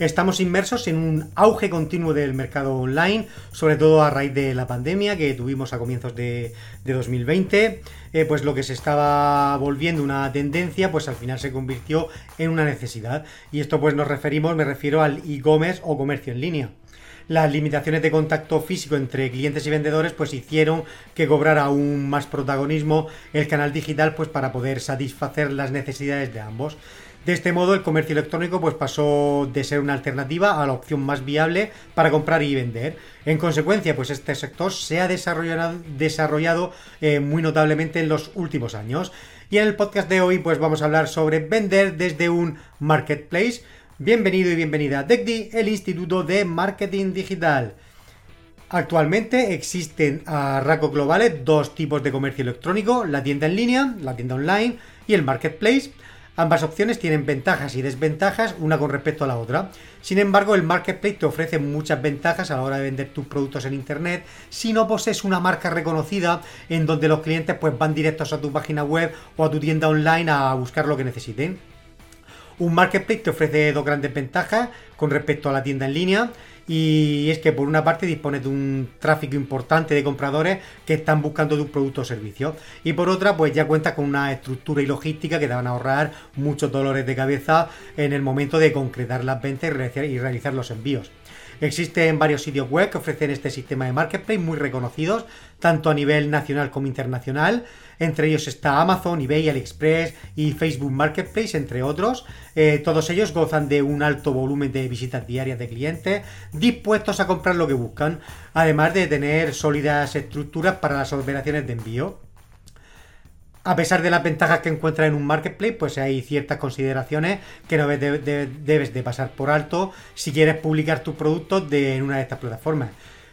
Estamos inmersos en un auge continuo del mercado online, sobre todo a raíz de la pandemia que tuvimos a comienzos de, de 2020. Eh, pues lo que se estaba volviendo una tendencia, pues al final se convirtió en una necesidad. Y esto pues nos referimos, me refiero al e-commerce o comercio en línea. Las limitaciones de contacto físico entre clientes y vendedores pues hicieron que cobrara aún más protagonismo el canal digital pues para poder satisfacer las necesidades de ambos. De este modo, el comercio electrónico pues, pasó de ser una alternativa a la opción más viable para comprar y vender. En consecuencia, pues este sector se ha desarrollado, desarrollado eh, muy notablemente en los últimos años. Y en el podcast de hoy, pues vamos a hablar sobre vender desde un marketplace. Bienvenido y bienvenida a DECDI, el Instituto de Marketing Digital. Actualmente existen a rasgos globales dos tipos de comercio electrónico, la tienda en línea, la tienda online y el marketplace. Ambas opciones tienen ventajas y desventajas una con respecto a la otra. Sin embargo, el marketplace te ofrece muchas ventajas a la hora de vender tus productos en internet si no posees una marca reconocida en donde los clientes pues van directos a tu página web o a tu tienda online a buscar lo que necesiten. Un marketplace te ofrece dos grandes ventajas con respecto a la tienda en línea y es que por una parte dispones de un tráfico importante de compradores que están buscando tu producto o servicio y por otra pues ya cuentas con una estructura y logística que te van a ahorrar muchos dolores de cabeza en el momento de concretar las ventas y realizar, y realizar los envíos. Existen varios sitios web que ofrecen este sistema de marketplace muy reconocidos, tanto a nivel nacional como internacional. Entre ellos está Amazon, eBay, AliExpress y Facebook Marketplace, entre otros. Eh, todos ellos gozan de un alto volumen de visitas diarias de clientes dispuestos a comprar lo que buscan, además de tener sólidas estructuras para las operaciones de envío. A pesar de las ventajas que encuentras en un marketplace, pues hay ciertas consideraciones que no debes de, pasar por alto si quieres publicar tus productos en una de estas plataformas.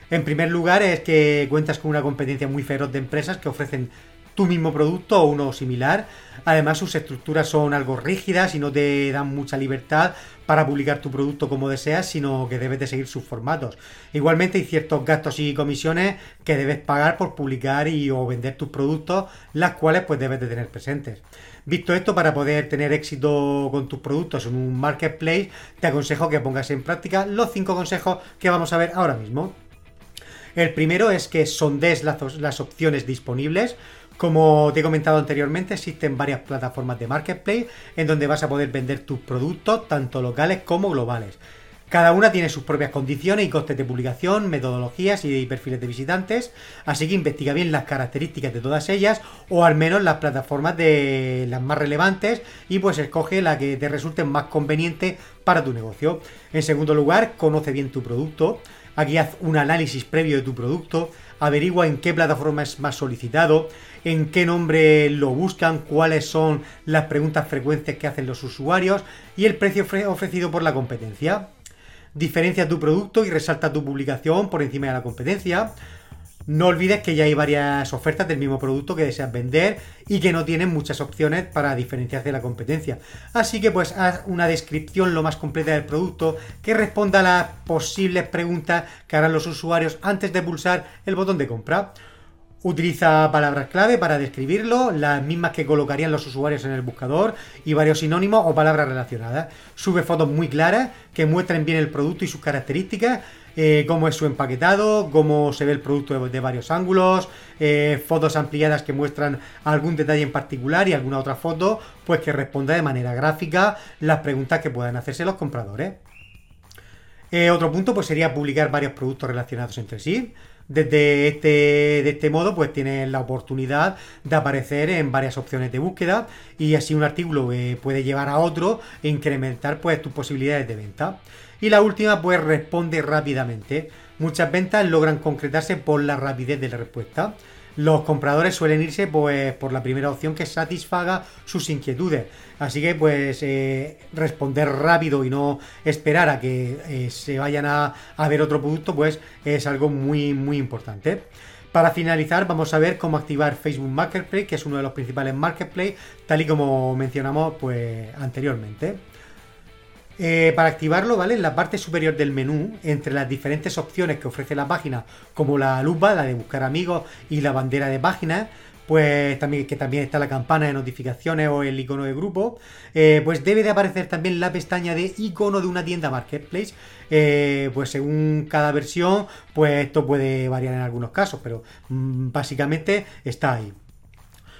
En primer lugar es que cuentas con una competencia muy feroz de empresas que ofrecen tu mismo producto o uno similar. Además sus estructuras son algo rígidas y no te dan mucha libertad para publicar tu producto como deseas, sino que debes de seguir sus formatos. Igualmente hay ciertos gastos y comisiones que debes pagar por publicar y o vender tus productos, las cuales pues debes de tener presentes. Visto esto, para poder tener éxito con tus productos en un marketplace, te aconsejo que pongas en práctica los 5 consejos que vamos a ver ahora mismo. El primero es que sondees las, las opciones disponibles. Como te he comentado anteriormente, existen varias plataformas de marketplace en donde vas a poder vender tus productos, tanto locales como globales. Cada una tiene sus propias condiciones y costes de publicación, metodologías y perfiles de visitantes, así que investiga bien las características de todas ellas o al menos las plataformas de las más relevantes y pues escoge la que te resulte más conveniente para tu negocio. En segundo lugar, conoce bien tu producto. Aquí haz un análisis previo de tu producto, averigua en qué plataforma es más solicitado, en qué nombre lo buscan, cuáles son las preguntas frecuentes que hacen los usuarios y el precio ofrecido por la competencia. Diferencia tu producto y resalta tu publicación por encima de la competencia. No olvides que ya hay varias ofertas del mismo producto que deseas vender y que no tienen muchas opciones para diferenciarse de la competencia. Así que pues haz una descripción lo más completa del producto que responda a las posibles preguntas que harán los usuarios antes de pulsar el botón de compra. Utiliza palabras clave para describirlo, las mismas que colocarían los usuarios en el buscador y varios sinónimos o palabras relacionadas. Sube fotos muy claras que muestren bien el producto y sus características, eh, cómo es su empaquetado, cómo se ve el producto de, varios ángulos, eh, fotos ampliadas que muestran algún detalle en particular y alguna otra foto pues que responda de manera gráfica las preguntas que puedan hacerse los compradores. Eh, otro punto pues sería publicar varios productos relacionados entre sí. Desde este, de este modo, pues tienes la oportunidad de aparecer en varias opciones de búsqueda y así un artículo eh, puede llevar a otro e incrementar pues tus posibilidades de venta. Y la última, pues responde rápidamente. Muchas ventas logran concretarse por la rapidez de la respuesta. Los compradores suelen irse pues por la primera opción que satisfaga sus inquietudes. Así que pues eh, responder rápido y no esperar a que eh, se vayan a, a ver otro producto pues es algo muy muy importante. Para finalizar, vamos a ver cómo activar Facebook Marketplace, que es uno de los principales marketplace, tal y como mencionamos pues anteriormente. Eh, para activarlo, ¿vale? En la parte superior del menú, entre las diferentes opciones que ofrece la página, como la lupa, la de buscar amigos y la bandera de páginas, pues también que también está la campana de notificaciones o el icono de grupo, eh, pues debe de aparecer también la pestaña de icono de una tienda marketplace. Eh, pues según cada versión, pues esto puede variar en algunos casos, pero mm, básicamente está ahí.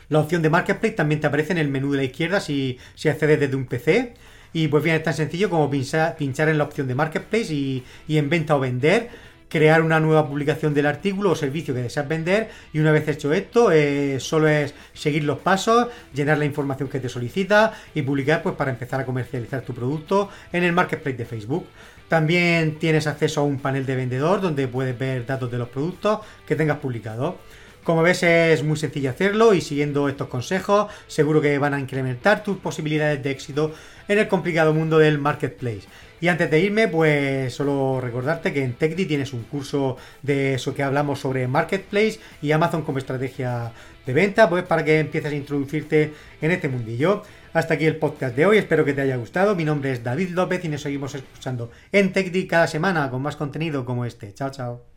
La opción de marketplace también te aparece en el menú de la izquierda si, si accedes desde un PC. Y pues bien, es tan sencillo como pinchar, en la opción de Marketplace y, y, en venta o vender, crear una nueva publicación del artículo o servicio que deseas vender y una vez hecho esto, eh, solo es seguir los pasos, llenar la información que te solicita y publicar pues para empezar a comercializar tu producto en el Marketplace de Facebook. También tienes acceso a un panel de vendedor donde puedes ver datos de los productos que tengas publicados. Como ves es muy sencillo hacerlo y siguiendo estos consejos seguro que van a incrementar tus posibilidades de éxito en el complicado mundo del marketplace. Y antes de irme, pues solo recordarte que en TechDi tienes un curso de eso que hablamos sobre marketplace y Amazon como estrategia de venta, pues para que empieces a introducirte en este mundillo. Hasta aquí el podcast de hoy, espero que te haya gustado. Mi nombre es David López y nos seguimos escuchando en TechDi cada semana con más contenido como este. Chao, chao.